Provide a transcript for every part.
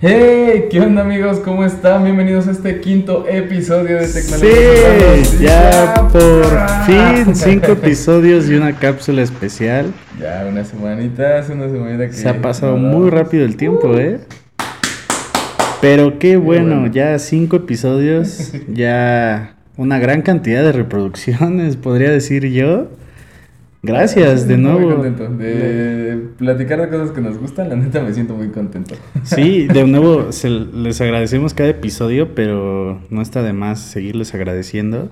Hey, ¿qué onda amigos? ¿Cómo están? Bienvenidos a este quinto episodio de Tecnología. Sí, ya por fin cinco episodios y una cápsula especial. Ya una semanita, hace una semanita que... Se ha pasado muy rápido el tiempo, ¿eh? Pero qué bueno, bueno. ya cinco episodios, ya una gran cantidad de reproducciones, podría decir yo. Gracias de Muy nuevo. contento de platicar de cosas que nos gustan, la neta me siento muy contento. Sí, de nuevo se- les agradecemos cada episodio, pero no está de más seguirles agradeciendo.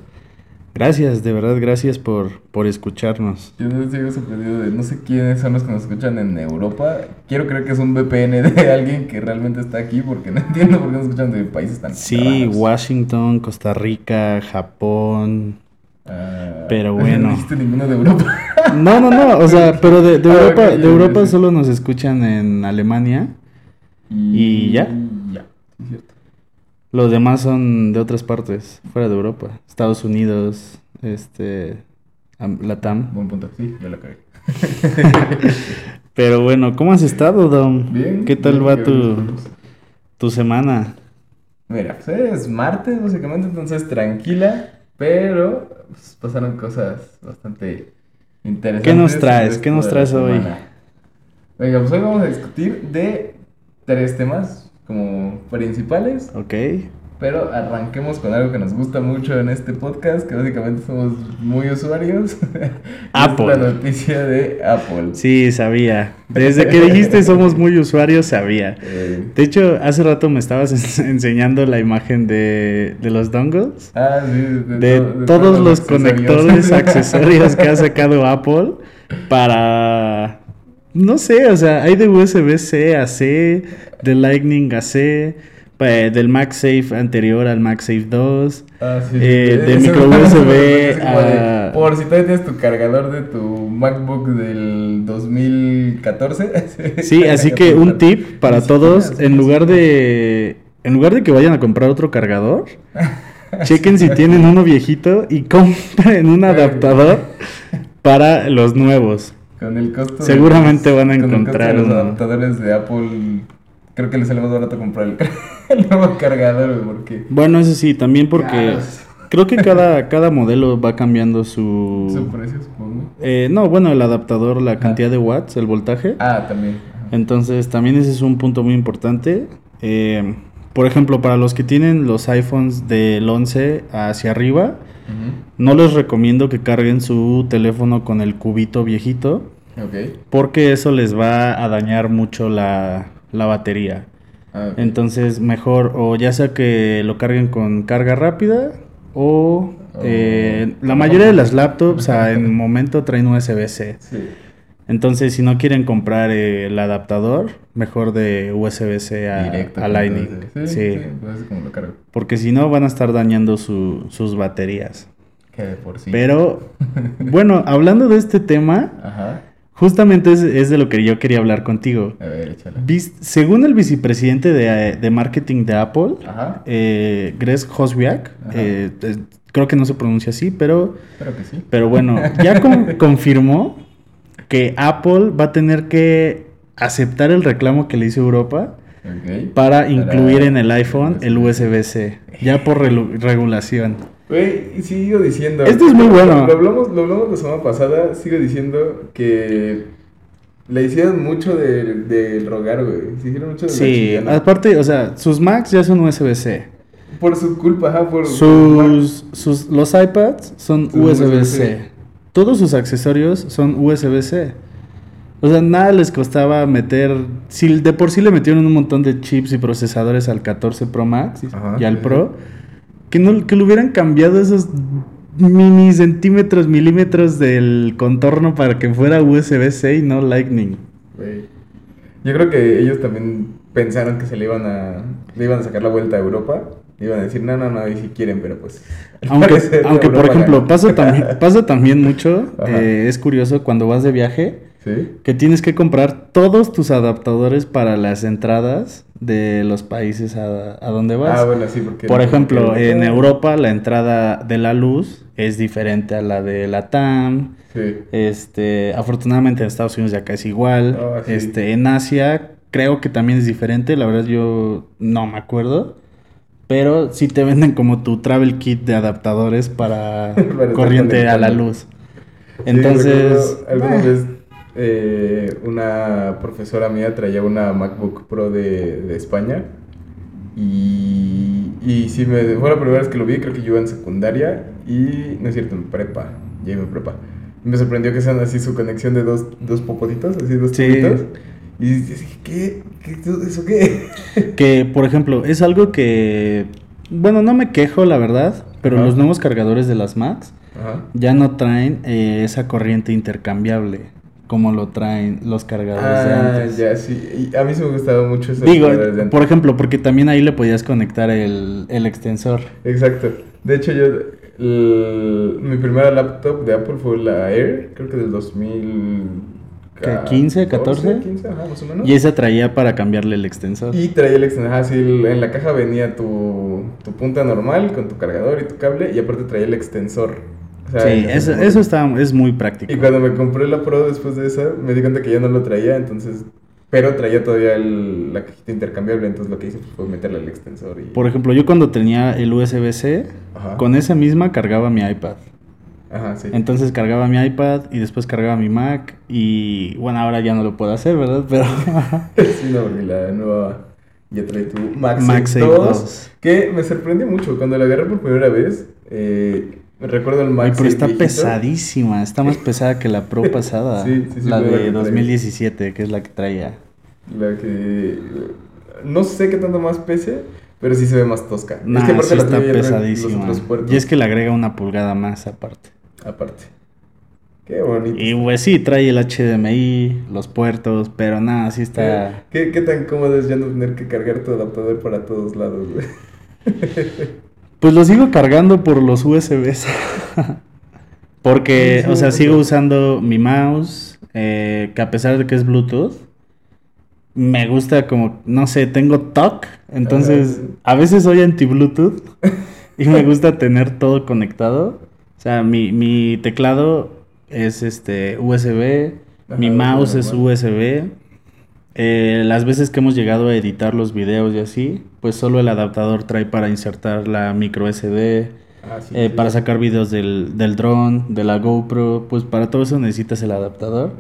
Gracias, de verdad, gracias por, por escucharnos. Yo no sigo sorprendido de no sé quiénes son los que nos escuchan en Europa. Quiero creer que es un VPN de alguien que realmente está aquí porque no entiendo por qué nos escuchan de países tan Sí, raros. Washington, Costa Rica, Japón. Ah, Pero bueno. No ninguno de Europa. No, no, no, o sea, pero de, de Ah, Europa, ya, de Europa ya, solo nos escuchan en Alemania. ¿Y ya? Ya, sí, es cierto. Los demás son de otras partes, fuera de Europa. Estados Unidos, este, am- Latam. Buen punto, sí, yo la cagué. Pero bueno, ¿cómo has estado, Dom? Bien. ¿Qué tal bien, va tu, tu semana? Mira, pues es martes básicamente, entonces tranquila, pero pues, pasaron cosas bastante interesantes. ¿Qué nos traes? ¿Qué nos traes hoy? Venga, pues hoy vamos a discutir de tres temas como principales, Ok. Pero arranquemos con algo que nos gusta mucho en este podcast, que básicamente somos muy usuarios. Apple. La noticia de Apple. Sí, sabía. Desde que dijiste somos muy usuarios, sabía. Eh, De hecho, hace rato me estabas ens- enseñando la imagen de, de los dongles. ah, sí, De, to- de todos los conectores, accesorios que ha sacado Apple para... No sé, o sea, hay de USB-C a C, de Lightning a C, pa- del MagSafe anterior al MagSafe 2. Ah, sí, Eh, sí, de micro USB a- Por si todavía tienes tu cargador de tu MacBook del 2014. Sí, así que un tip para todos, en lugar de en lugar de que vayan a comprar otro cargador, chequen si tienen uno viejito y compren un adaptador para los nuevos. Con el costo. Seguramente los- van a con el costo encontrar de los uno. adaptadores de Apple. Creo que les sale más barato comprar el, el nuevo cargador, porque. Bueno, eso sí, también porque Caros. creo que cada, cada modelo va cambiando su... Su precio, supongo. Eh, no, bueno, el adaptador, la cantidad de watts, el voltaje. Ah, también. ajá. Entonces, también ese es un punto muy importante. Eh, por ejemplo, para los que tienen los iPhones del 11 hacia arriba, no les recomiendo que carguen su teléfono con el cubito viejito, Ok. porque eso les va a dañar mucho la, la batería. Ah. Entonces, mejor o ya sea que lo carguen con carga rápida o eh, la mayoría de las laptops a- en el momento traen USB-C. Sí. Entonces, si no quieren comprar eh, el adaptador, mejor de USB-C a, Directo. a con Lightning. Sí, Sí, sí, pues así como lo cargo. porque si no van a estar dañando su- sus baterías. Que de por sí. Pero, bueno, hablando de este tema, Ajá. Justamente es, es de lo que yo quería hablar contigo. A ver, según el vicepresidente de, de marketing de Apple, eh, Greg Hoswiak, eh, creo que no se pronuncia así, pero, Espero que sí. pero bueno, ya con- confirmó que Apple va a tener que aceptar el reclamo que le hizo Europa para incluir en el iPhone el USB-C, ya por regulación. Güey, sigo diciendo. Esto es muy bueno. Lo hablamos, lo hablamos la semana pasada. Sigo diciendo que le hicieron mucho del de rogar, güey. Se hicieron mucho de Sí, aparte, o sea, sus Macs ya son USB-C. Por su culpa, ajá, por. Sus, sus, los iPads son USB-C. Todos sus accesorios son USB-C. O sea, nada les costaba meter. Si de por sí le metieron un montón de chips y procesadores al 14 Pro Max Ajá, y al sí. Pro, que, no, que le hubieran cambiado esos mini centímetros, milímetros del contorno para que fuera USB-C y no Lightning. Yo creo que ellos también pensaron que se le iban a. Le iban a sacar la vuelta a Europa. Iban a decir, no, no, no, y si quieren, pero pues. Aunque, parecer aunque por ejemplo, pasa también, pasa también mucho, eh, es curioso cuando vas de viaje, Sí. que tienes que comprar todos tus adaptadores para las entradas de los países a, a donde vas. Ah, bueno, sí, porque. Por ejemplo, porque en Europa la entrada de la luz es diferente a la de la TAM. Sí. Este, afortunadamente en Estados Unidos ya acá es igual. Ah, sí. Este, en Asia creo que también es diferente, la verdad yo no me acuerdo. Pero sí te venden como tu travel kit de adaptadores para, corriente a la luz. Entonces, Sí, recuerdo alguna vez eh, una profesora mía traía una MacBook Pro de, de España y, y sí, me, fue la primera vez que lo vi, creo que yo iba en secundaria y, no es cierto, en prepa, ya iba en prepa. Me sorprendió que sean así su conexión de dos, dos popotitos, así dos Sí. Y dije, ¿qué? ¿Qué? ¿Eso qué? que por ejemplo, es algo que, bueno, no me quejo la verdad, pero Ajá. los nuevos cargadores de las Macs Ajá. ya no traen eh, esa corriente intercambiable como lo traen los cargadores de Ah, antes. ya, sí. Y a mí sí me gustaba mucho eso. Digo, por ejemplo, porque también ahí le podías conectar el, el extensor. Exacto. De hecho, yo. el- mi primera laptop de Apple fue la Air, creo que del 2000. ¿Qué, 15, 14? 15, ajá, más o menos. Y esa traía para cambiarle el extensor. Y traía el extensor. Ajá, sí, en la caja venía tu, tu punta normal con tu cargador y tu cable, y aparte traía el extensor. O sea, sí, eso, eso está, es muy práctico. Y cuando me compré la Pro después de esa, me di cuenta que ya no lo traía, entonces. Pero traía todavía el- la cajita intercambiable, entonces lo que hice pues, fue meterle el extensor y. Por ejemplo, yo cuando tenía el USB-C, con esa misma cargaba mi iPad. Ajá, sí. Entonces cargaba mi iPad y después cargaba mi Mac y bueno, ahora ya no lo puedo hacer, ¿verdad? Pero Sí, no, porque la nueva ya trae tu MagSafe, MagSafe 2, 2. Que me sorprendió mucho. Cuando la agarré por primera vez, eh, recuerdo el Ay, MagSafe. pero está viejito. pesadísima, está más pesada que la Pro pasada, Sí, sí, sí, la de que traía. 2017, que es la que traía. La que. No sé qué tanto más pese, pero sí se ve más tosca. Nah, es que aparte sí la está pesadísima. Y es que le agrega una pulgada más aparte. Aparte. Qué bonito. Y pues sí, trae el HDMI, los puertos, pero nada, sí está... ¿Qué, qué tan cómodo es ya no tener que cargar tu adaptador para todos lados, güey? Pues lo sigo cargando por los USBs. Porque, Sí, sí, o sea, sí. sigo usando mi mouse, eh, que a pesar de que es Bluetooth, me gusta como, no sé, tengo TOC, entonces a veces soy anti-Bluetooth y me gusta tener todo conectado. O sea, mi, mi teclado es este USB, mi mouse es. USB. Eh, las veces que hemos llegado a editar los videos y así, pues solo el adaptador trae para insertar la micro SD, Ah, sí, eh, sí. para sacar videos del, del dron, de la GoPro, pues para todo eso necesitas el adaptador.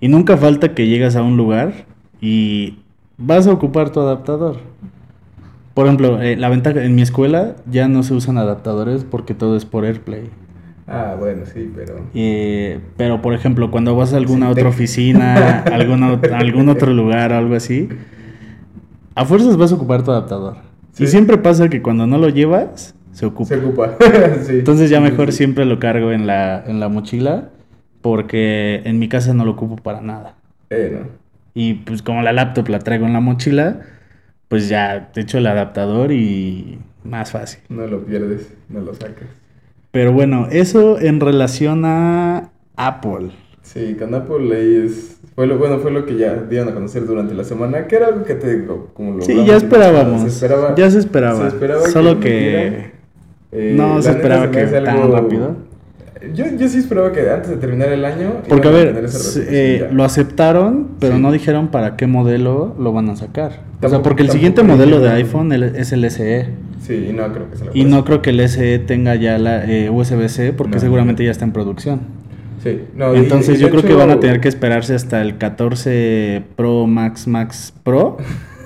Y nunca falta que llegas a un lugar y vas a ocupar tu adaptador. Por ejemplo, eh, la ventaja en mi escuela ya no se usan adaptadores porque todo es por AirPlay. Ah, bueno, sí, pero. Eh, pero por ejemplo, cuando vas a alguna Sí, otra te- oficina, alguna, algún otro lugar o algo así, a fuerzas vas a ocupar tu adaptador. Y Sí. siempre pasa que cuando no lo llevas, se ocupa. Se ocupa. sí. Entonces ya mejor siempre lo cargo en la, en la mochila porque en mi casa no lo ocupo para nada. Eh, no. Y pues como la laptop la traigo en la mochila, pues ya te echo el adaptador y más fácil. No lo pierdes, no lo sacas. Pero bueno, eso en relación a Apple. Sí, con Apple ahí es. Fue lo, bueno, fue lo que ya dieron a conocer durante la semana, que era algo que te digo, como lo Sí, ya esperábamos. se esperaba, ya se esperaba. se esperaba Solo que que... eh, no se esperaba que tan rápido. Yo, yo sí esperaba que antes de terminar el año. Porque a ver, eh, lo aceptaron, pero Sí. no dijeron para qué modelo lo van a sacar. o sea, porque el siguiente modelo de iPhone es el SE. Sí, y no creo que se la Y no creo que el SE tenga ya la eh, USB-C porque No. seguramente ya está en producción. Sí, no, y- Entonces y yo de creo que van a tener que esperarse hasta el 14 Pro Max Max Pro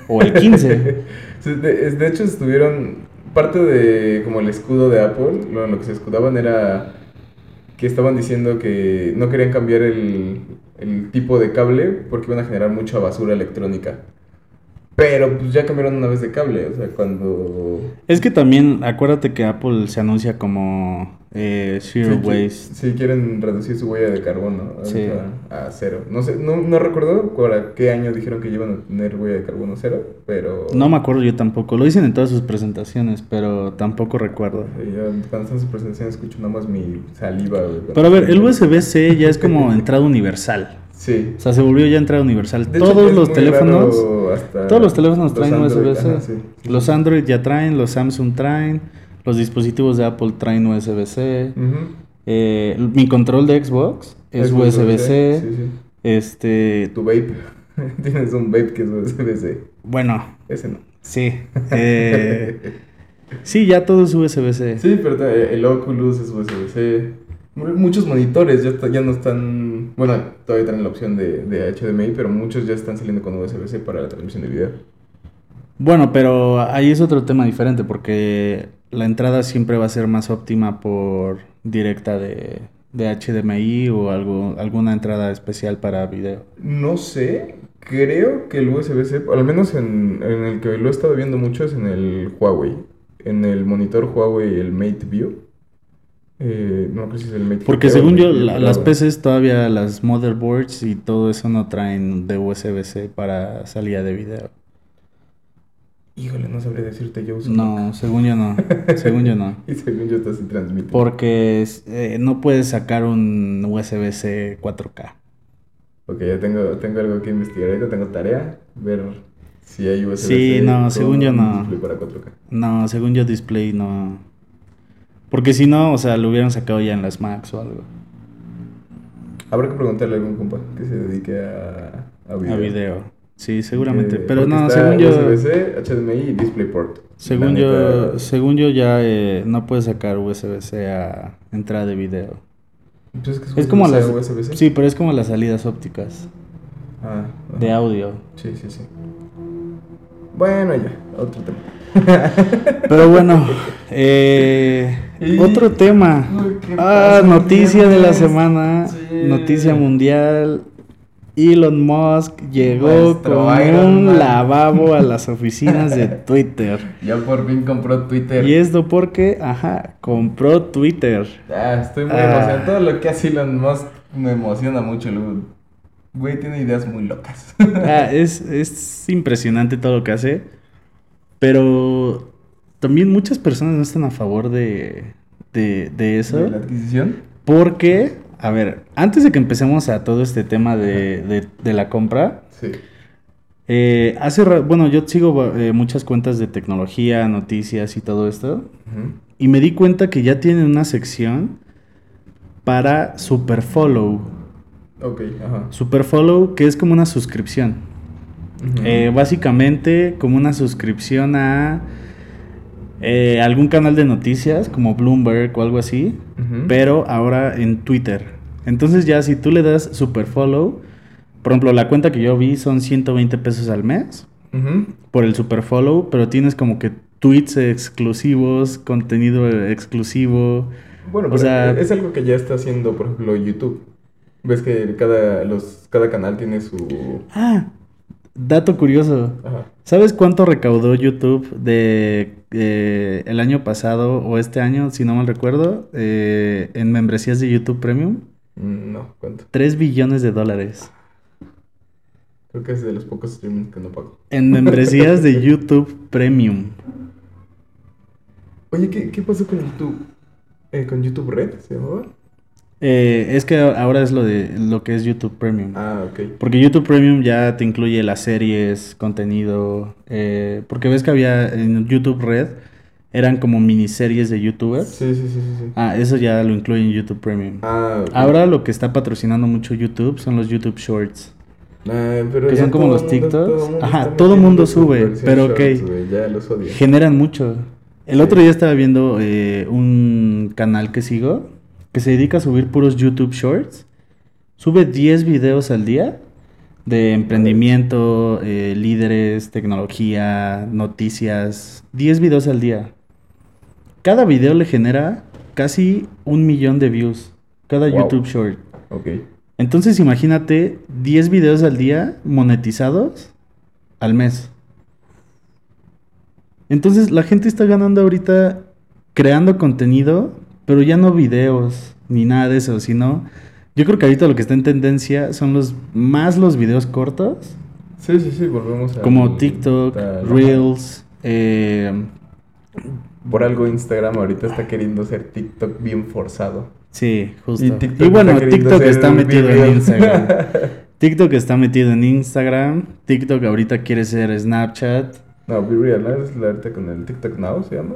o el 15. Sí, de, hecho estuvieron parte de como el escudo de Apple lo, lo que se escudaban era que estaban diciendo que no querían cambiar el, el tipo de cable porque iban a generar mucha basura electrónica pero pues ya cambiaron una vez de cable o sea cuando es que también acuérdate que Apple se anuncia como eh, Zero sí, Waste. sí quieren reducir su huella de carbono Sí. a cero no sé no, no recuerdo para qué año dijeron que iban a tener huella de carbono cero pero No me acuerdo yo tampoco. Lo dicen en todas sus presentaciones, pero tampoco recuerdo. Sí, yo cuando están en su presentación escucho nada más mi saliva. Pero a ver, el USB-C ya es como entrada universal. Sí. O sea, se volvió ya entrada universal. De todos los teléfonos, todos los teléfonos los traen Android, USB-C. ajá, sí, sí, Los. Android ya traen, los Samsung traen, los dispositivos de Apple traen USB-C. Eh, mi control de Xbox es, USB-C. Sí. Este, Tu vape. Tienes un vape que es USB-C. Bueno, Ese no. sí. eh, sí, ya todo es USB-C. Sí, pero el Oculus es USB-C. Mu- Muchos monitores ya, está- ya no están. Bueno, todavía tienen la opción de, de HDMI, pero muchos ya están saliendo con USB-C para la transmisión de video. Bueno, pero ahí es otro tema diferente porque la entrada siempre va a ser más óptima por directa de, de HDMI o algo, alguna entrada especial para video. No sé, creo que el USB-C, al menos en, en el que lo he estado viendo mucho, es en el Huawei. En el monitor Huawei, el Mate View. Eh, no creo si es el Mate Porque según yo, la- las. PCs todavía, las motherboards y todo eso no traen de USB-C para salida de video. Híjole, no sabría decirte yo. uso No, según yo no. Según yo no. Y según yo, esto sí transmite. Porque eh, no puedes sacar un USB-C 4K. Ok, ya tengo, tengo algo que investigar. Ahorita tengo tarea, ver si hay USB-C. Sí, no, según yo no. display para 4K. No, según yo display no. Porque si no, o sea, lo hubieran sacado ya en las Macs o algo. Habrá que preguntarle a algún compa que se dedique a, a video. A video. Sí, seguramente. Eh, Pero no, según yo. USB-C, HDMI y DisplayPort. Según yo, neta, según yo ya eh, no puedes sacar USB-C a entrada de video. pues es, que Es como las. Sí, pero es como las salidas ópticas Ah, de audio. Sí, sí, sí. Bueno, ya, otro tema. Pero bueno, eh, Y- otro tema. Uy, ¿qué Ah, noticia de la semana, Sí. noticia mundial. Elon Musk llegó Nuestro con Iron un Man. lavabo a las oficinas de Twitter. Ya por fin compró Twitter. Y esto porque, ajá, compró Twitter. Ah, estoy muy Ah. emocionado. Todo lo que hace Elon Musk me emociona mucho. Luego, güey, tiene ideas muy locas. Ah, es, es impresionante todo lo que hace. Pero también muchas personas no están a favor de, de, de eso. ¿De la adquisición? Porque, a ver, antes de que empecemos a todo este tema de, de- de la compra, Sí. eh, hace bueno, yo sigo eh, muchas cuentas de tecnología, noticias y todo esto, y me di cuenta que ya tienen una sección para Superfollow. Ok, ajá. Superfollow, que es como una suscripción. Eh, básicamente como una suscripción a eh, algún canal de noticias como Bloomberg o algo así, pero ahora en Twitter. Entonces ya si tú le das super follow, por ejemplo, la cuenta que yo vi son 120 pesos al mes por el super follow, pero tienes como que tweets exclusivos, contenido exclusivo. Bueno, O sea- es algo que ya está haciendo, por ejemplo, YouTube. Ves que cada, los, cada canal tiene su... Ah, dato curioso. Ajá. ¿Sabes cuánto recaudó YouTube de eh, el año pasado o este año, si no mal recuerdo, eh, en membresías de YouTube Premium? Mm, No, ¿cuánto? 3 billones de dólares. Creo que es de los pocos streamings que no pago. En membresías de YouTube Premium. Oye, ¿qué, qué pasó con YouTube? Eh, ¿Con YouTube Red se llamaba? Eh, es que ahora es lo de lo que es YouTube Premium. Ah, ok. Porque YouTube Premium ya te incluye las series, contenido. eh, porque ves que había en YouTube Red, eran como miniseries de YouTubers. Sí, sí, sí, sí. Ah, eso ya lo incluye en YouTube Premium. Ah. Ahora lo que está patrocinando mucho YouTube son los YouTube Shorts. Ah, pero que son como todo los TikToks. mundo Ajá, todo mundo su sube, pero ok. shorts, ya los odio. Generan mucho. El Sí. otro día estaba viendo eh, un canal que sigo que se dedica a subir puros YouTube Shorts. Sube 10 videos al día de emprendimiento, eh, líderes, tecnología, noticias. 10 videos al día. Cada video le genera casi un millón de views. Cada Wow. YouTube Short. Ok. Entonces imagínate 10 videos al día monetizados al mes. Entonces la gente está ganando ahorita creando contenido, pero ya no videos ni nada de eso, sino yo creo que ahorita lo que está en tendencia son los más los videos cortos, Sí, sí, sí, volvemos a... como TikTok, Reels, eh, Por algo Instagram ahorita está queriendo ser TikTok bien forzado. sí, justo. Y Y, TikTok bueno, está TikTok está metido en. Instagram. TikTok está metido en Instagram. TikTok ahorita quiere ser Snapchat. No, Be Real, ¿no? Es la ahorita con el TikTok Now, ¿se llama?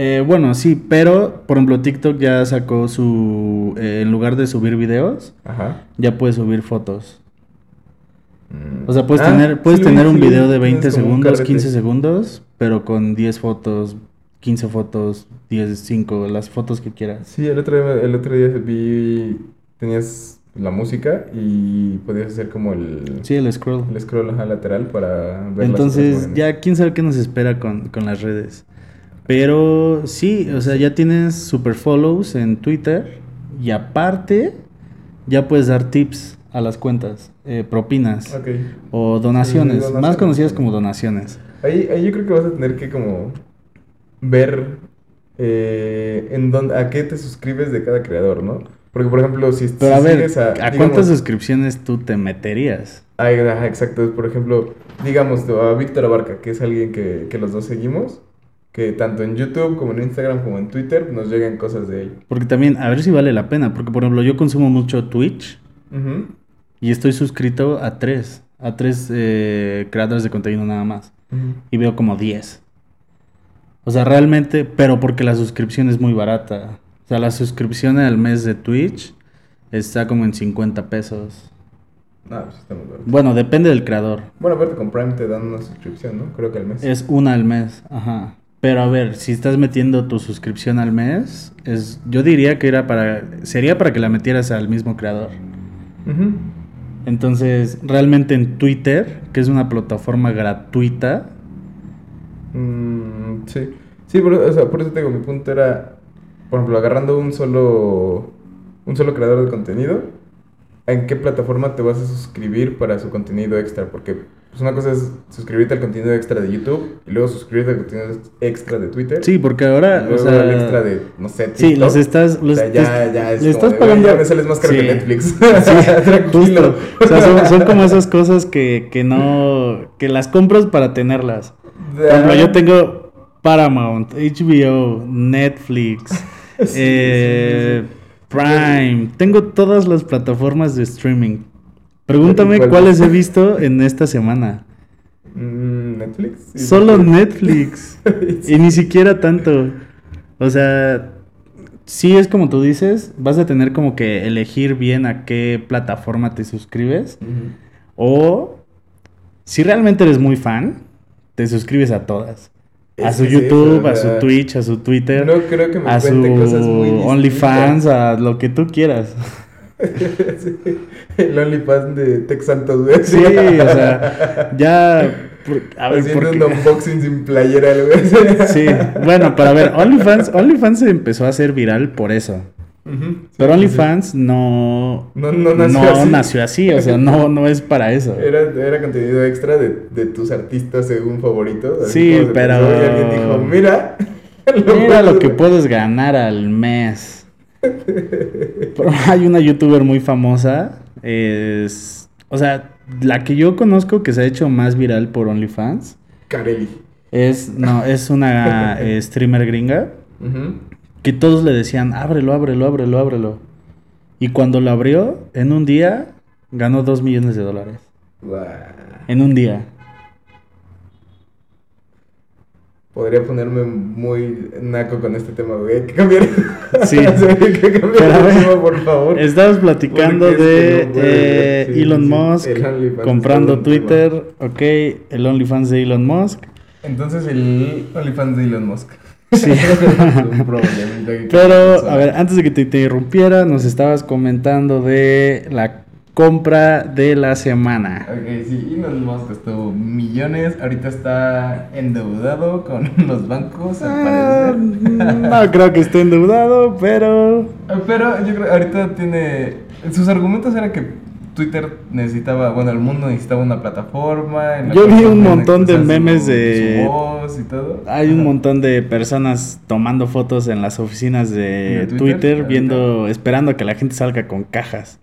Eh, bueno, sí, pero por ejemplo TikTok ya sacó su... eh, en lugar de subir videos, Ajá. ya puede subir fotos. O sea, puedes Ah, tener, puedes sí tener un sí video de Tienes 20 como un segundos, carrete. 15 segundos, pero con 10 fotos, 15 fotos, 10, 5, las fotos que quieras. Sí, el otro día, el otro día vi, tenías la música y podías hacer como el, Sí, el scroll. el scroll ajá, lateral para ver Entonces, ya quién sabe qué nos espera con, con las redes. Pero sí, o sea, ya tienes super follows en Twitter y aparte ya puedes dar tips a las cuentas, eh, propinas Ok. o donaciones, Sí, más conocidas como donaciones. Ahí, ahí yo creo que vas a tener que como ver eh, en dónde, a qué te suscribes de cada creador, ¿no? Porque, por ejemplo, si, Pero a si ver, ¿a, digamos, cuántas suscripciones tú te meterías? Ajá, exacto. Por ejemplo, digamos a Víctor Abarca, que es alguien que, que los dos seguimos, que tanto en YouTube como en Instagram como en Twitter nos llegan cosas de él. Porque también, a ver si vale la pena, porque por ejemplo yo consumo mucho Twitch y estoy suscrito a tres, a tres eh, creadores de contenido nada más. Y veo como 10. O sea, realmente, pero porque la suscripción es muy barata. O sea, la suscripción al mes de Twitch está como en 50 pesos. Ah, pues está muy barato. Bueno, depende del creador. Bueno, aparte con Prime te dan una suscripción, ¿no? Creo que al mes. Es una al mes, ajá. Pero a ver, si estás metiendo tu suscripción al mes, es, yo diría que era para, sería para que la metieras al mismo creador. Entonces, realmente en Twitter, que es una plataforma gratuita, Mm, sí. Sí, por, o sea, por eso te digo, mi punto era, por ejemplo, agarrando un solo, un solo creador de contenido, ¿en qué plataforma te vas a suscribir para su contenido extra? Porque pues, una cosa es suscribirte al contenido extra de YouTube y luego suscribirte al contenido extra de Twitter. sí, porque y ahora, luego o sea, el extra de, no sé, Sí, TikTok. los estás. Los, o sea, ya, ya es le estás de, "Güey, pagando. ya me sales más caro Sí. que Netflix. Sí, Tranquilo. O sea, son, son como esas cosas que, que no. que las compras para tenerlas. Por ejemplo, yo tengo Paramount, HBO, Netflix, Sí, eh, sí, sí, sí. Prime. Tengo todas las plataformas de streaming. Pregúntame ¿Cuál? cuáles he visto en esta semana. Mm, Netflix. Solo. Netflix. Y ni siquiera tanto. O sea, sí es como tú dices, vas a tener como que elegir bien a qué plataforma te suscribes. O si realmente eres muy fan, te suscribes a todas. A su YouTube, a su Twitch, a su Twitter, No creo que me a su cosas muy. OnlyFans, a lo que tú quieras. Sí, El OnlyFans de Tex Santos, güey. Sí, o sea, ya... por- a ver, Haciendo porque... un unboxing sin playera, güey. Sí, bueno, para ver, OnlyFans, OnlyFans se empezó a hacer viral por eso. Pero OnlyFans no, No- no nació no así. nació así, o sea, no, no es para eso. Era, era contenido extra de, de tus artistas según favoritos. Sí, pero- pensó, Y alguien dijo, mira. Mira lo que puedes ganar al mes. Pero hay una youtuber muy famosa, es, o sea, la que yo conozco que se ha hecho más viral por OnlyFans Carelli. es, no, es una streamer gringa Ujú. Que todos le decían, ábrelo, ábrelo, ábrelo, ábrelo. Y cuando lo abrió, en un día ganó dos millones de dólares. En un día. Podría ponerme muy naco con este tema, güey. Hay que cambiar. Sí. Hay que cambiar ver, tema, por favor. Estabas platicando de no eh, sí, Elon sí. Musk El comprando Twitter, ok, el OnlyFans de Elon Musk. Entonces el OnlyFans de Elon Musk. Sí. Pero, a ver, antes de que te interrumpiera, nos estabas comentando de la compra de la semana. Ok, sí, Elon Musk gastó millones, ahorita está endeudado con los bancos, al Ah, parecer. no creo que esté endeudado, pero... Pero yo creo ahorita tiene. Sus argumentos eran que Twitter necesitaba, bueno, el mundo necesitaba una plataforma. en la Yo vi un montón de su- memes de- Su voz y todo. Hay un montón de personas tomando fotos en las oficinas de ¿De Twitter? Twitter, viendo, esperando a que la gente salga con cajas.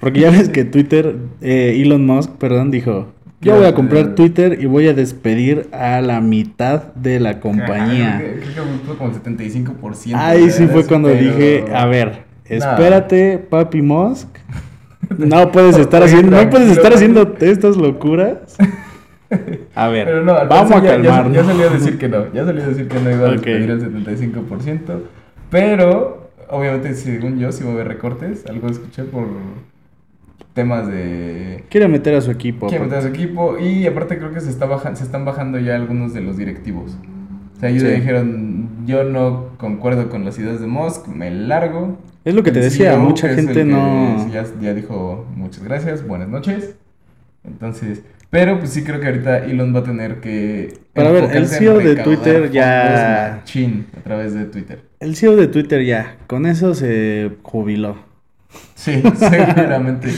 Porque ya ves que Twitter, eh, Elon Musk, perdón, dijo, yo voy a comprar Twitter y voy a despedir a la mitad de la compañía. Creo que, fue como el 75%. Ahí sí fue cuando Pero- dije, a ver, No. espérate, papi Musk. No puedes estar Oye, haciendo, no puedes estar haciendo estas locuras. A ver, Pero no, vamos a parecer ya- ya- calmarnos. Salió a decir que no. Ya salió a decir que no iba a Ok. despedir el 75%. Pero, obviamente, según yo, sí va a haber recortes. Algo escuché por. temas de... Quiere meter a su equipo. Quiere meter a su equipo y aparte creo que se, está baja- se están bajando ya algunos de los directivos. O sea, ellos Sí. dijeron, yo no concuerdo con las ideas de Musk, me largo. Es lo que te decía, CEO, mucha gente no... Ya, ya dijo muchas gracias, buenas noches. Entonces, pero pues sí creo que ahorita Elon va a tener que. Pero a ver, el CEO de recaudar Twitter ya- machín a través de Twitter. El CEO de Twitter ya, con eso se jubiló. Sí, seguramente.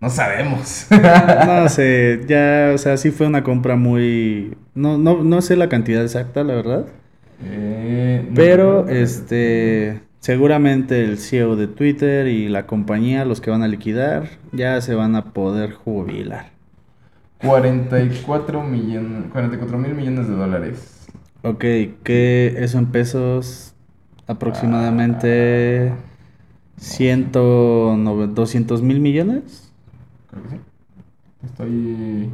No sabemos. No sé, ya, o sea, sí fue una compra muy... No, no, no sé la cantidad exacta, la verdad. Eh, no Pero, este, seguramente el CEO de Twitter y la compañía, los que van a liquidar, ya se van a poder jubilar. 44 millones, 44 mil millones de dólares. Ok, que eso en pesos aproximadamente Ah. 109 200 mil millones. Creo que sí. Estoy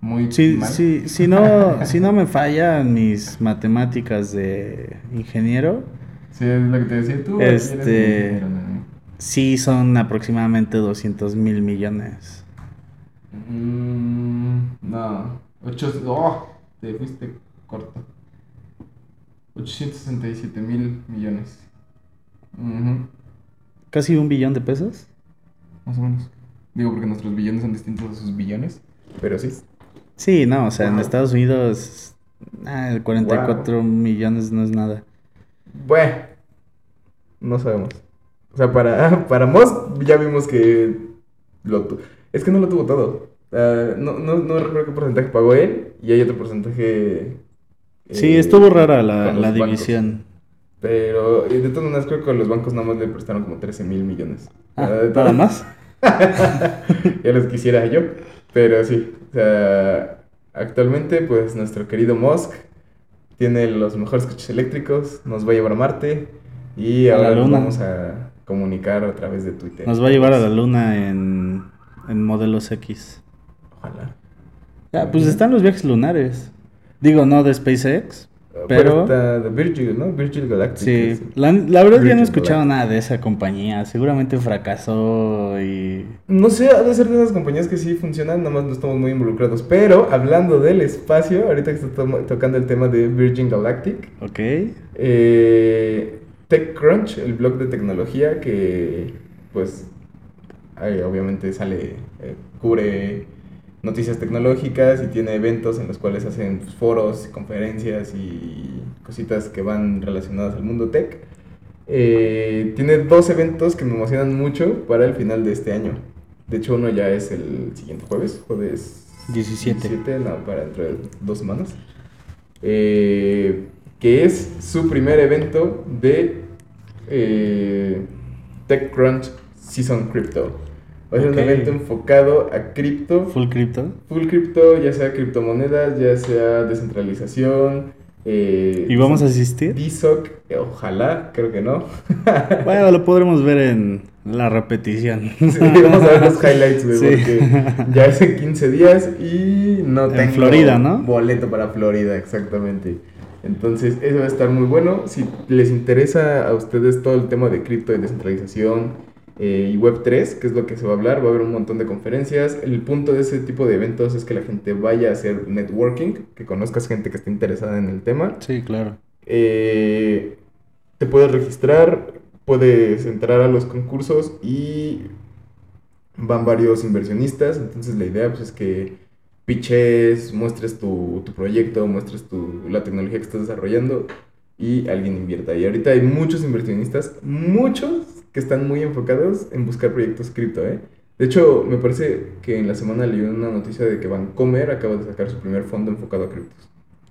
muy Sí, mal. sí, si no, si no me fallan mis matemáticas de ingeniero, Sí, es lo que te decía tú. Este- sí son aproximadamente 200 mil millones. Mm, no. Ocho, oh, te fuiste corto. 867 mil millones. Casi un billón de pesos. Más o menos. Digo porque nuestros billones son distintos a sus billones. Pero sí. Sí, no, o sea, en Wow. Estados Unidos, ah, el 44 millones no es nada. Bueno. No sabemos. O sea, para, para Musk ya vimos que lo tu- Es que no lo tuvo todo. Ah, no, no, no recuerdo qué porcentaje pagó él. Y hay otro porcentaje. Sí, eh, estuvo rara la, la división. Pero de todas maneras creo que los bancos nada más le prestaron como 13 mil millones. Ah, de ¿Nada más? ya los quisiera yo. Pero sí, o sea, actualmente pues nuestro querido Musk tiene los mejores coches eléctricos, nos va a llevar a Marte y ahora nos luna. vamos a comunicar a través de Twitter. Nos va a llevar a la luna en, en modelos X. Ojalá. Ah, pues están los viajes lunares. Digo, no de SpaceX, pero... está de Virgil, ¿no? Virgil Galactic. Sí, la, la verdad yo no he escuchado Galactic. nada de esa compañía. Seguramente fracasó y... No sé, ha de ser de esas compañías que sí funcionan, nada más no estamos muy involucrados. Pero hablando del espacio, ahorita que está to- tocando el tema de Virgin Galactic, Ok. Eh, TechCrunch, el blog de tecnología que, pues, ahí obviamente sale, eh, cubre noticias tecnológicas y tiene eventos en los cuales hacen pues, foros, conferencias y cositas que van relacionadas al mundo tech. Eh, tiene dos eventos que me emocionan mucho para el final de este año. De hecho, uno ya es el siguiente jueves, jueves 17. no, para dentro de dos semanas. Eh, que es su primer evento de eh, TechCrunch Season Crypto. Va a ser Ok. un evento enfocado a cripto, Full crypto. full cripto, ya sea criptomonedas, ya sea descentralización. Eh, ¿Y vamos a asistir? DSOC, ojalá, creo que no. Bueno, lo podremos ver en la repetición. Sí, vamos a ver los highlights, güey, Sí. porque ya es en 15 días y no En tengo Florida, ¿no? boleto para Florida, exactamente. Entonces, eso va a estar muy bueno. Si les interesa a ustedes todo el tema de cripto y descentralización eh, y Web3, que es lo que se va a hablar, va a haber un montón de conferencias. El punto de ese tipo de eventos es que la gente vaya a hacer networking, que conozcas gente que esté interesada en el tema. Sí, claro. Eh, te puedes registrar, puedes entrar a los concursos y van varios inversionistas. Entonces la idea pues, es que piches, muestres tu, tu proyecto, muestres tu, la tecnología que estás desarrollando y alguien invierta. Y ahorita hay muchos inversionistas, muchos que están muy enfocados en buscar proyectos cripto. ¿eh? De hecho, me parece que en la semana leí una noticia de que Vancomer acaba de sacar su primer fondo enfocado a criptos.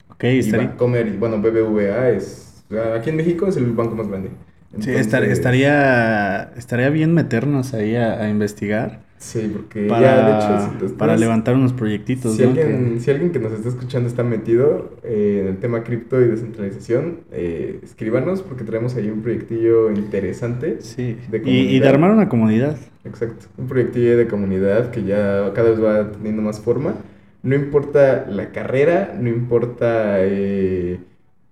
Ok, Y Bancomer, y bueno, BBVA es. Aquí en México es el banco más grande. sí, estar- estaría, estaría bien meternos ahí a, a investigar Sí, porque para, ya, de hecho, si para levantar unos proyectitos, Si ¿no? alguien, Que- si alguien que nos está escuchando está metido eh, en el tema cripto y descentralización, eh, escríbanos porque traemos ahí un proyectillo interesante. Sí, de y, y de armar una comunidad. Exacto, un proyectillo de comunidad que ya cada vez va teniendo más forma. No importa la carrera, no importa eh,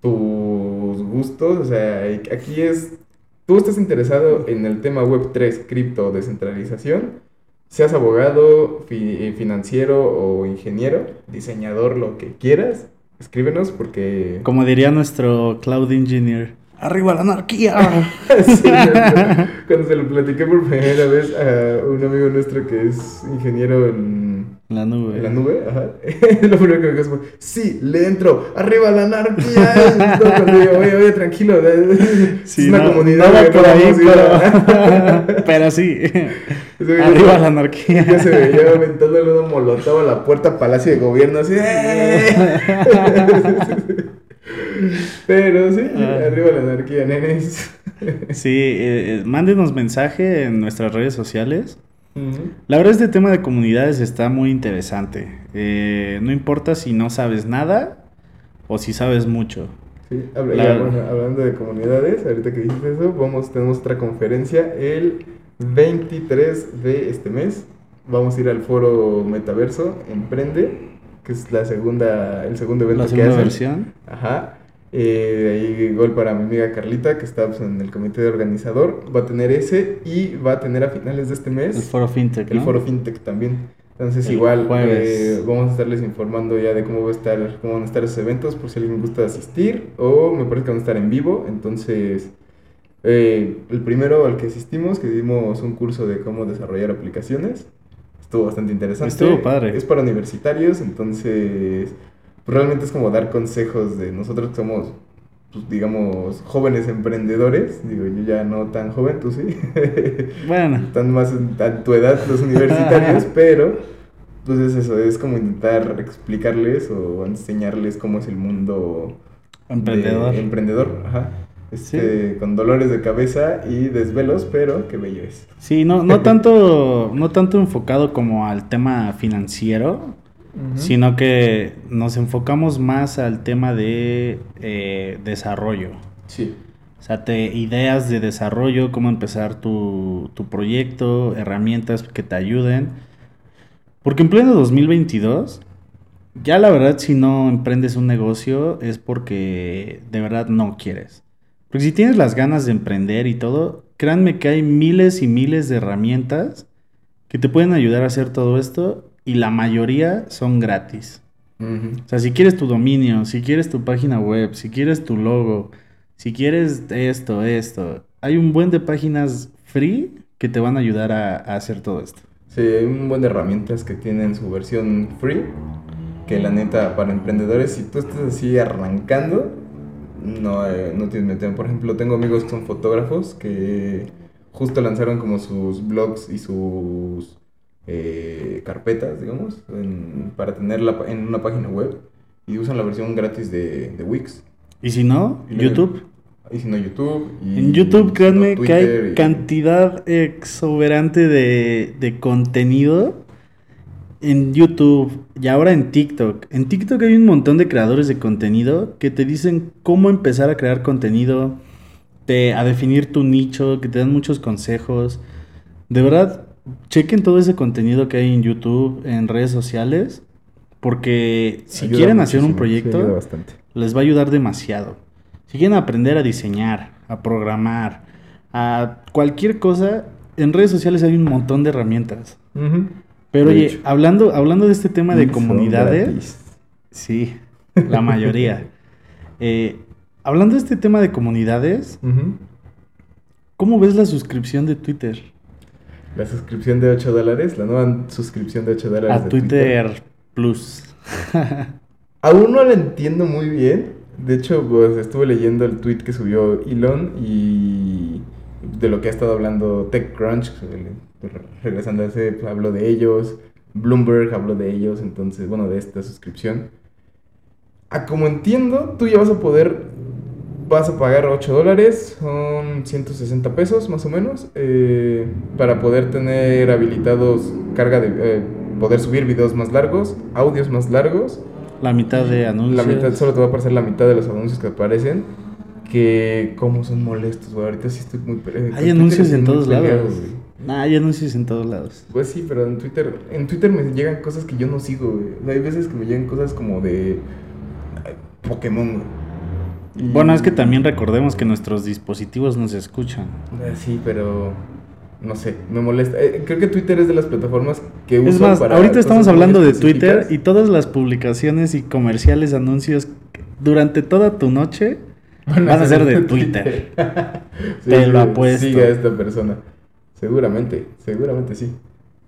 tus gustos, o sea, aquí es, tú estás interesado en el tema Web3, cripto, descentralización, seas abogado, eh, financiero o ingeniero, diseñador, lo que quieras, escríbenos porque... Como diría nuestro cloud engineer. ¡Arriba la anarquía! Sí, cuando- cuando se lo platiqué por primera vez a un amigo nuestro que es ingeniero en, la nube. en la nube, ajá, lo primero que me dijo fue, sí, le entro, arriba la anarquía. Y todo cuando digo, oye, oye, tranquilo, Sí, es una no, comunidad. por ahí, pero, pero sí. Ya Arriba la anarquía. Ya se veía aventándole una molotov a la puerta Palacio de Gobierno, así. Pero sí, Ah. arriba la anarquía, nenes. Sí, eh, eh, mándenos mensaje en nuestras redes sociales. Ujú. La verdad este tema de comunidades está muy interesante. Eh, no importa si no sabes nada o si sabes mucho. Sí, habla- La- ya, bueno, hablando de comunidades, ahorita que dijiste eso, vamos, tenemos otra conferencia el 23 de este mes. Vamos a ir al foro Metaverso Emprende, que es la segunda, el segundo evento La que segunda hacen. versión. Ajá. Eh, ahí gol para mi amiga Carlita, que está pues, en el comité de organizador. Va a tener ese y va a tener a finales de este mes El foro FinTech. el ¿no? foro FinTech también. Entonces El igual eh, vamos a estarles informando ya de cómo va a estar, cómo van a estar esos eventos por si alguien gusta asistir o me parece que van a estar en vivo. Entonces eh, el primero al que asistimos, que dimos un curso de cómo desarrollar aplicaciones, estuvo bastante interesante. Estuvo padre. Es para universitarios, entonces realmente es como dar consejos de nosotros que somos pues, digamos, jóvenes emprendedores, digo, yo ya no tan joven, tú sí, Bueno, están más en, a tu edad los universitarios, pero pues es eso, es como intentar explicarles o enseñarles cómo es el mundo de- emprendedor. emprendedor, ajá. Este, con dolores de cabeza y desvelos, pero qué bello es. Sí, no, no tanto, no tanto enfocado como al tema financiero, sino que nos enfocamos más al tema de eh, desarrollo. Sí. O sea, te, ideas de desarrollo, cómo empezar tu, tu proyecto, herramientas que te ayuden. Porque en pleno 2022, ya la verdad si no emprendes un negocio es porque de verdad no quieres. Porque si tienes las ganas de emprender y todo, créanme que hay miles y miles de herramientas que te pueden ayudar a hacer todo esto y la mayoría son gratis. O sea, si quieres tu dominio, si quieres tu página web, si quieres tu logo, si quieres esto, esto, hay un buen de páginas free que te van a ayudar a, a hacer todo esto. Sí, hay un buen de herramientas que tienen su versión free, que la neta para emprendedores, si tú estás así arrancando, no, eh, no tienes meter. Por ejemplo, tengo amigos que son fotógrafos que justo lanzaron como sus blogs y sus eh, carpetas, digamos, en- para tenerla en una página web y usan la versión gratis de, de Wix. Y si no, Y YouTube. Y si no, YouTube. y En YouTube, créanme no, que hay y- cantidad exuberante de, de contenido en YouTube y ahora en TikTok. En TikTok hay un montón de creadores de contenido que te dicen cómo empezar a crear contenido, te- a definir tu nicho, que te dan muchos consejos. De verdad, chequen todo ese contenido que hay en YouTube, en redes sociales, porque si Ayuda quieren hacer un proyecto, les va a ayudar demasiado. Si quieren aprender a diseñar, a programar, a cualquier cosa, en redes sociales hay un montón de herramientas. Pero De oye, hecho. hablando, hablando de este tema de son comunidades, gratis. sí, la mayoría. Eh, hablando de este tema de comunidades. ¿cómo ves la suscripción de Twitter? La suscripción de 8 dólares, la nueva suscripción de 8 dólares. A de Twitter Plus. Aún no la entiendo muy bien. De hecho, pues estuve leyendo el tweet que subió Elon y de lo que ha estado hablando TechCrunch. Regresando a ese, pues, habló de ellos. Bloomberg habló de ellos. Entonces, bueno, de esta suscripción. A como entiendo, tú ya vas a poder. Vas a pagar 8 dólares, son 160 pesos más o menos, eh, para poder tener habilitados carga de. eh, poder subir videos más largos, audios más largos. La mitad de anuncios. La mitad, solo te va a aparecer la mitad de los anuncios que aparecen. Que como son molestos, güey. Ahorita sí estoy muy peleado. Hay anuncios en todos lados. Nah, hay anuncios en todos lados. Pues sí, pero en Twitter, en Twitter me llegan cosas que yo no sigo, güey. Hay veces que me llegan cosas como de Pokémon, güey. Bueno, es que también recordemos que nuestros dispositivos nos escuchan. Ah, Sí, pero no sé, me molesta. Eh, creo que Twitter es de las plataformas que uso Es más, para ahorita estamos hablando de Twitter y todas las publicaciones y comerciales, anuncios durante toda tu noche van a ser de Twitter. Te lo apuesto. Sigue a esta persona. Seguramente, seguramente sí.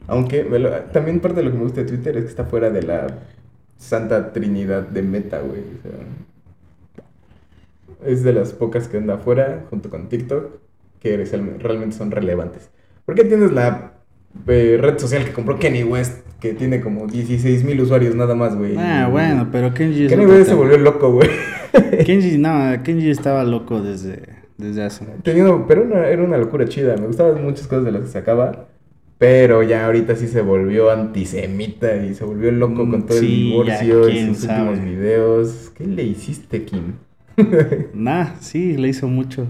Aunque lo- también parte de lo que me gusta de Twitter es que está fuera de la santa trinidad de meta, güey. O sea, es de las pocas que anda afuera, junto con TikTok, que real- realmente son relevantes. ¿Por qué tienes la eh, red social que compró Kenny West, que tiene como 16 mil usuarios nada más, güey? Ah, bueno, pero Kenji Kenny West se volvió loco, güey. Kenji, no, Kenji estaba loco desde, desde hace mucho. Teniendo, pero una- era una locura chida. Me gustaban muchas cosas de las que sacaba. Pero ya ahorita sí se volvió antisemita y se volvió loco Mm, con todo sí, el divorcio y sus sabe. últimos videos. ¿Qué le hiciste, Kim? Nah, sí, le hizo mucho.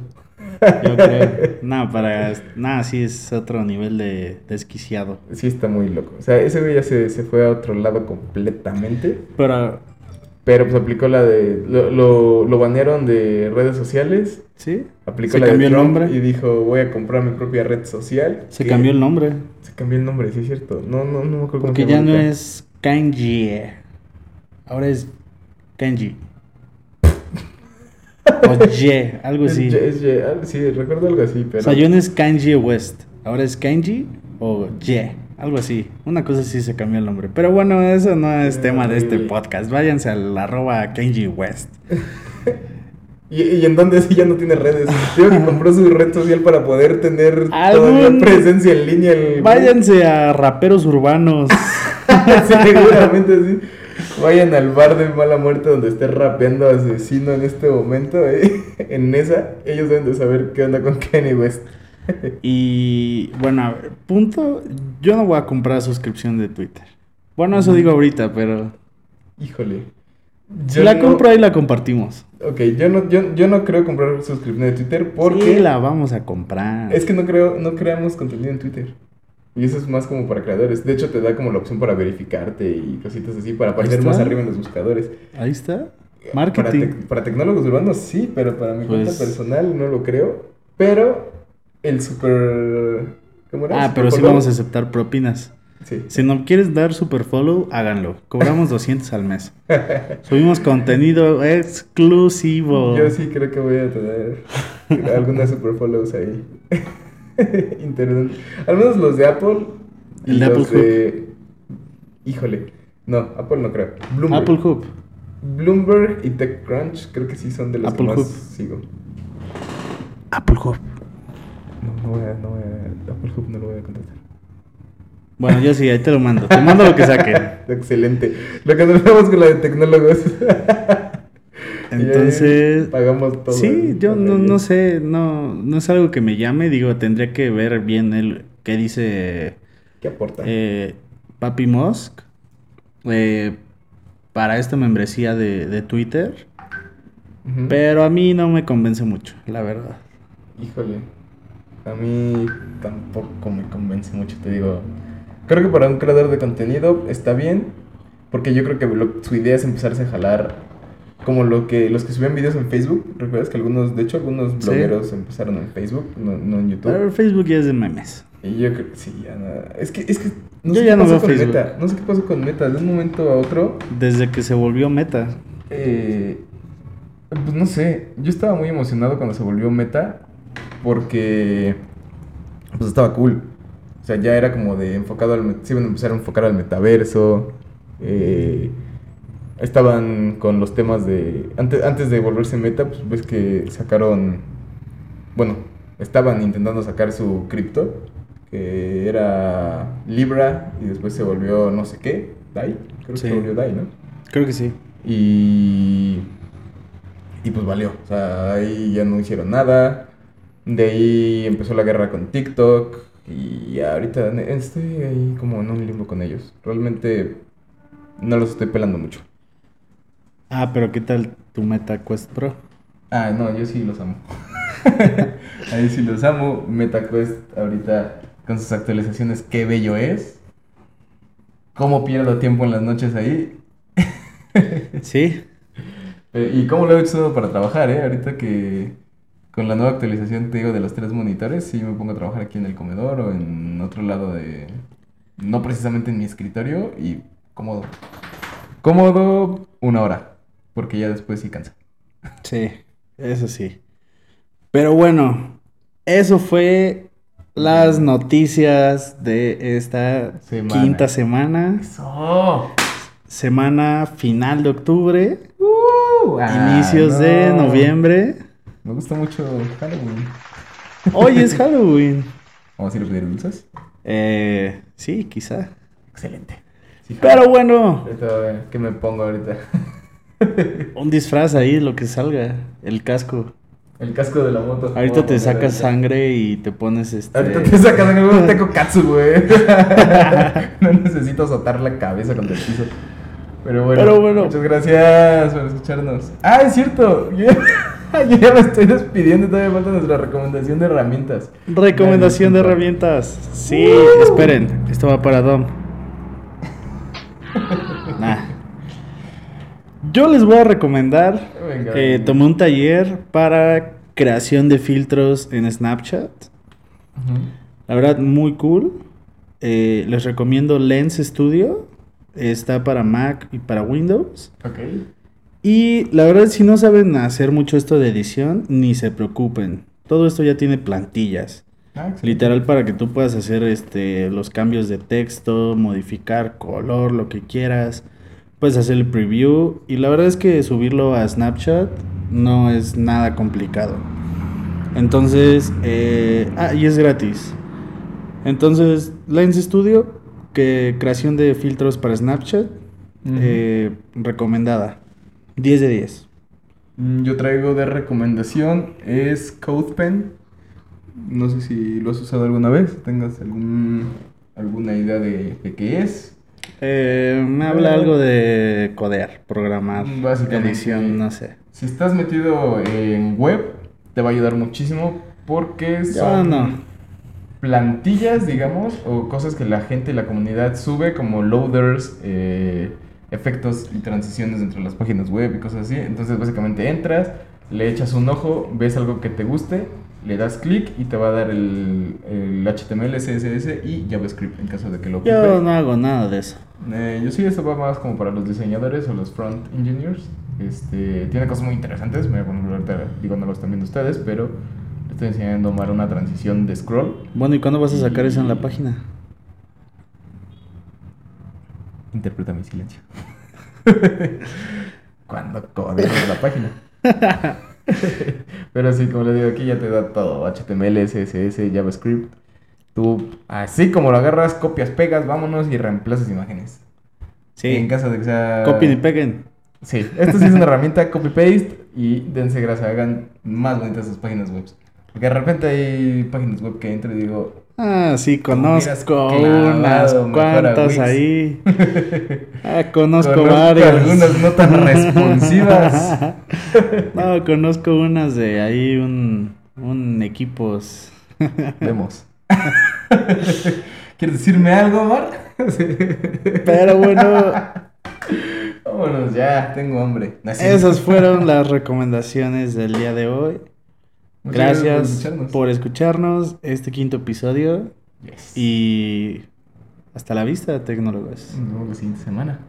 Yo creo. Nah, para. Nah, sí es otro nivel de desquiciado. Sí, está muy loco. O sea, ese güey ya se, se fue a otro lado completamente. Pero, Pero pues aplicó la de. Lo, lo, lo banearon de redes sociales. ¿sí? Aplicó Se la de cambió el Trump nombre. y dijo: Voy a comprar mi propia red social. Se que- cambió el nombre. Se cambió el nombre, sí es cierto. No, no, no me acuerdo cómo Porque se ya no es Kanji. Ahora es Kenji. O Ye, algo así. Es Ye- sí, recuerdo algo así, pero. O sea, yo no es Kanji West. Ahora es Kenji o Ye. Algo así. Una cosa así se cambió el nombre. Pero bueno, eso no es Eh, tema de este podcast. Váyanse al arroba Kenji West. ¿Y, y en dónde sí ya no tiene redes? Digo que compró su red social para poder tener Algún- presencia en línea. El... Váyanse a raperos urbanos. Sí, seguramente sí. Vayan al bar de mala muerte donde esté rapeando asesino en este momento. eh, En esa, ellos deben de saber qué onda con Kanye West. Y bueno, a ver, punto. Yo no voy a comprar suscripción de Twitter. Bueno, eso digo ahorita, pero Híjole. si la compro ahí la compartimos. Ok, yo no, yo, yo no creo comprar suscripción de Twitter porque Sí, la vamos a comprar. es que no creo, no creamos contenido en Twitter. Y eso es más como para creadores. De hecho, te da como la opción para verificarte y cositas así, para aparecer más arriba en los buscadores. Ahí está. Para, Marketing. tec- para tecnólogos urbanos sí, pero para mi cuenta Pues- personal no lo creo. Pero el super... ¿Cómo era? Ah, pero sí vamos a aceptar propinas. Sí. Si no quieres dar super follow, háganlo. Cobramos 200 al mes. Subimos contenido exclusivo. Yo sí creo que voy a tener algunas super follows ahí. Interesante. Al menos los de Apple. y El de los Apple de... Híjole. No, Apple no creo. Bloomberg. Apple Hub. Bloomberg y TechCrunch creo que sí son de los Apple que más Hub. sigo. Apple Hub. No, no voy a, no voy a, Apple Hub no lo voy a contratar. Bueno, yo sí, ahí te lo mando. Te mando lo que saquen. Excelente. Lo contratamos con la de tecnólogos. Y Entonces, pagamos todo. sí, yo no, no sé, no, no es algo que me llame. Digo, tendría que ver bien el qué dice ¿Qué aporta? eh, Papi Musk eh, para esta membresía de, de Twitter. Pero a mí no me convence mucho, la verdad. Híjole. A mí tampoco me convence mucho, te digo. Creo que para un creador de contenido está bien. Porque yo creo que lo- su idea es empezarse a jalar como lo que los que subían videos en Facebook. ¿Recuerdas que algunos, de hecho, algunos Sí. blogueros empezaron en Facebook, no, no en YouTube? Pero Facebook ya es de memes. Y yo creo que sí, ya nada. Es que, es que Yo sé ya qué no pasó con Facebook. Meta. No sé qué pasó con Meta. De un momento a otro, Desde que se volvió meta. eh, pues no sé. Yo estaba muy emocionado cuando se volvió Meta porque pues estaba cool. O sea, ya era como de enfocado al... Se iban a empezar a enfocar al metaverso. eh, estaban con los temas de... Antes, antes de volverse Meta, pues ves que sacaron... Bueno, estaban intentando sacar su cripto, que era Libra, y después se volvió no sé qué, DAI. Creo que se volvió DAI, ¿no? Creo que sí. Y. Y pues valió. O sea, ahí ya no hicieron nada. De ahí empezó la guerra con TikTok. Y ahorita estoy ahí como en un limbo con ellos. Realmente no los estoy pelando mucho. Ah, pero ¿qué tal tu Meta Quest Pro? Ah, no, yo sí los amo. ahí sí los amo. MetaQuest ahorita con sus actualizaciones, qué bello es. Cómo pierdo tiempo en las noches ahí. Sí. Eh, y cómo lo he usado para trabajar, ¿eh? Ahorita que con la nueva actualización, te digo, de los tres monitores, sí me pongo a trabajar aquí en el comedor o en otro lado de... No precisamente en mi escritorio y cómodo. Cómodo una hora, porque ya después sí cansa. Sí, eso sí. Pero bueno, eso fue las noticias de esta Semana. quinta semana. ¡Eso! Semana final de octubre, Uh, ah, inicios de no. noviembre. Me gusta mucho Halloween. Hoy es Halloween. ¿Vamos a ir a pedir dulces? Eh, sí, quizá. Excelente. Sí, Pero bueno, ver qué me pongo ahorita. un disfraz ahí, lo que salga. El casco. El casco de la moto. Ahorita te sacas sangre y te pones este. Ahorita te sacas sangre, güey. Tengo katsu, güey. no necesito azotar la cabeza contra el piso. Pero bueno, Pero bueno. muchas gracias por escucharnos. Ah, es cierto. Yo ya, me estoy despidiendo. Todavía falta nuestra recomendación de herramientas. Recomendación de herramientas. Sí, Uh. esperen. Esto va para Dom. Nah. Yo les voy a recomendar. Venga, eh, venga. tomé un taller para creación de filtros en Snapchat. La verdad, muy cool. Eh, les recomiendo Lens Studio. Está para Mac y para Windows. Ok. Y la verdad, si no saben hacer mucho esto de edición, ni se preocupen. Todo esto ya tiene plantillas. Ah. Literal para que tú puedas hacer este los cambios de texto, modificar color, lo que quieras. Puedes hacer el preview. Y la verdad es que subirlo a Snapchat no es nada complicado. Entonces, eh, ah, y es gratis. Entonces, Lens Studio, que creación de filtros para Snapchat, eh, recomendada. 10 de 10. Mm, Yo traigo de recomendación es CodePen. No sé si lo has usado alguna vez, tengas algún, alguna idea de, de qué es. Eh, me habla algo de codear, programar, Básicamente. edición, no sé. Si estás metido en web, te va a ayudar muchísimo porque son no. plantillas, digamos, o cosas que la gente, la comunidad sube como loaders, eh, efectos y transiciones dentro de las páginas web y cosas así. Entonces básicamente entras, le echas un ojo, ves algo que te guste, le das clic y te va a dar el, el HTML, CSS y JavaScript en caso de que lo ocupes. Yo no hago nada de eso. Eh, yo sí, esto va más como para los diseñadores o los front engineers. Este, tiene cosas muy interesantes. Me voy a poner ahorita, digo, no lo están viendo ustedes, pero le estoy enseñando a Omar una transición de scroll. Bueno, ¿y cuándo vas a sacar eso en la página? Interpreta mi silencio. Cuando codes la página. pero sí, como le digo, aquí ya te da todo: HTML, CSS, JavaScript. Tú, así como lo agarras, copias, pegas, vámonos y reemplazas imágenes. En Sí. caso de que sea. Copien y peguen. Sí, esto sí es una herramienta copy-paste y dense grasa, hagan más bonitas sus páginas web. Porque de repente hay páginas web que entro y digo, Ah, sí, conozco unas cuantas ahí. Ah, conozco, Conozco varias. algunas no tan responsivas. no, conozco unas de ahí, un, un equipos. vemos. ¿Quieres decirme algo, Omar? Pero bueno, Vámonos, ya, tengo hambre. Así. esas fueron las recomendaciones del día de hoy. Muchas Gracias escucharnos. por escucharnos este quinto episodio Yes. y hasta la vista, tecnólogos. Nos vemos la siguiente semana.